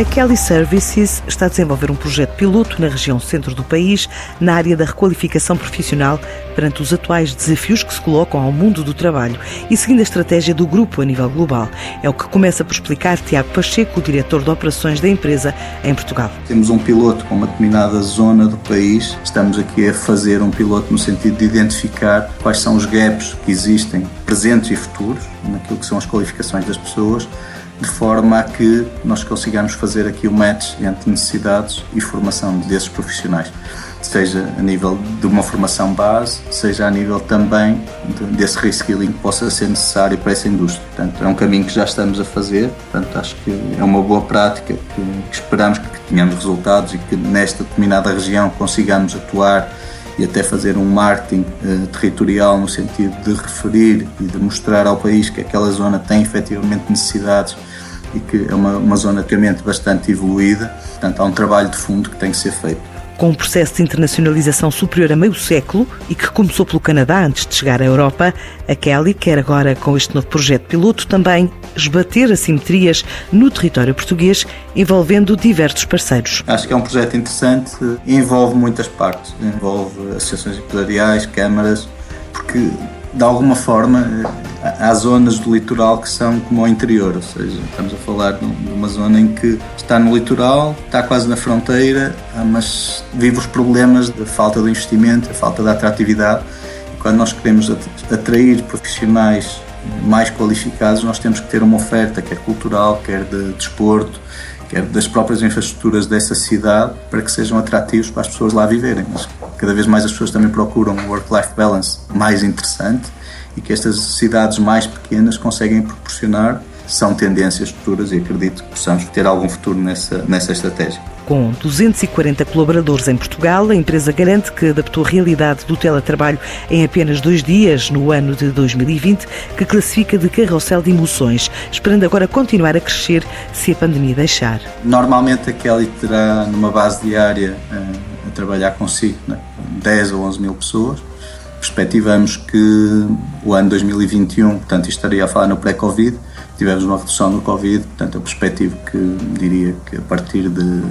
A Kelly Services está a desenvolver um projeto piloto na região centro do país, na área da requalificação profissional, perante os atuais desafios que se colocam ao mundo do trabalho e seguindo a estratégia do grupo a nível global. É o que começa por explicar Tiago Pacheco, diretor de operações da empresa em Portugal. Temos um piloto com uma determinada zona do país. Estamos aqui a fazer um piloto no sentido de identificar quais são os gaps que existem, presentes e futuros, naquilo que são as qualificações das pessoas de forma a que nós consigamos fazer aqui o match entre necessidades e formação desses profissionais, seja a nível de uma formação base, seja a nível também desse reskilling que possa ser necessário para essa indústria. Portanto, é um caminho que já estamos a fazer, portanto, acho que é uma boa prática que, que esperamos que tenhamos resultados e que nesta determinada região consigamos atuar e até fazer um marketing uh, territorial no sentido de referir e de mostrar ao país que aquela zona tem efetivamente necessidades e que é uma, uma zona realmente bastante evoluída. Portanto, há um trabalho de fundo que tem que ser feito. Com um processo de internacionalização superior a meio século e que começou pelo Canadá antes de chegar à Europa, a Kelly quer agora, com este novo projeto piloto, também esbater assimetrias no território português, envolvendo diversos parceiros. Acho que é um projeto interessante, envolve muitas partes, envolve associações empresariais, câmaras, porque de alguma forma há zonas do litoral que são como ao interior, ou seja, estamos a falar de uma zona em que está no litoral, está quase na fronteira, mas vive os problemas da falta de investimento, da falta de atratividade. E quando nós queremos atrair profissionais mais qualificados, nós temos que ter uma oferta, quer cultural, quer de desporto, quer das próprias infraestruturas dessa cidade, para que sejam atrativos para as pessoas lá viverem. Mas cada vez mais as pessoas também procuram um work-life balance mais interessante e que estas cidades mais pequenas conseguem proporcionar são tendências futuras e acredito que possamos ter algum futuro nessa, nessa estratégia. Com 240 colaboradores em Portugal, a empresa garante que adaptou a realidade do teletrabalho em apenas dois dias no ano de 2020, que classifica de carrossel de emoções, esperando agora continuar a crescer se a pandemia deixar. Normalmente a Kelly terá numa base diária a, eh, a trabalhar consigo né? 10 ou 11 mil pessoas perspectivamos que o ano 2021, portanto, estaria a falar no pré-Covid, tivemos uma redução do Covid, portanto, eu perspectivo que diria que a partir de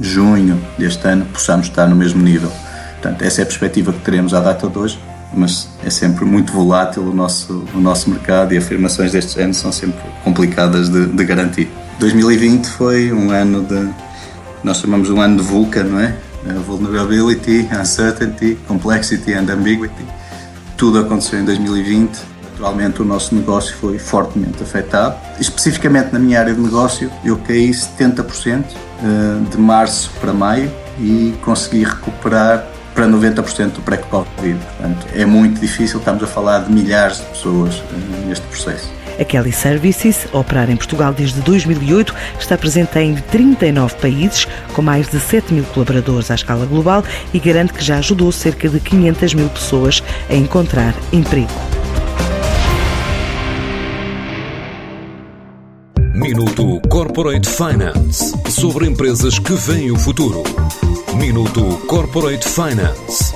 junho deste ano possamos estar no mesmo nível. Portanto, essa é a perspectiva que teremos à data de hoje, mas é sempre muito volátil o nosso, o nosso mercado e afirmações deste género são sempre complicadas de, de garantir. 2020 foi um ano de, nós chamamos um ano de vulca, não é? Vulnerability, uncertainty, complexity and ambiguity. Tudo aconteceu em 2020. Naturalmente, o nosso negócio foi fortemente afetado. Especificamente na minha área de negócio, eu caí 70% eh, de março para maio e consegui recuperar para 90% do pré-Covid. Portanto, é muito difícil, estamos a falar de milhares de pessoas eh, neste processo. A Kelly Services, operar em Portugal desde 2008, está presente em 39 países, com mais de 7 mil colaboradores à escala global e garante que já ajudou cerca de 500 mil pessoas a encontrar emprego. Minuto Corporate Finance sobre empresas que veem o futuro. Minuto Corporate Finance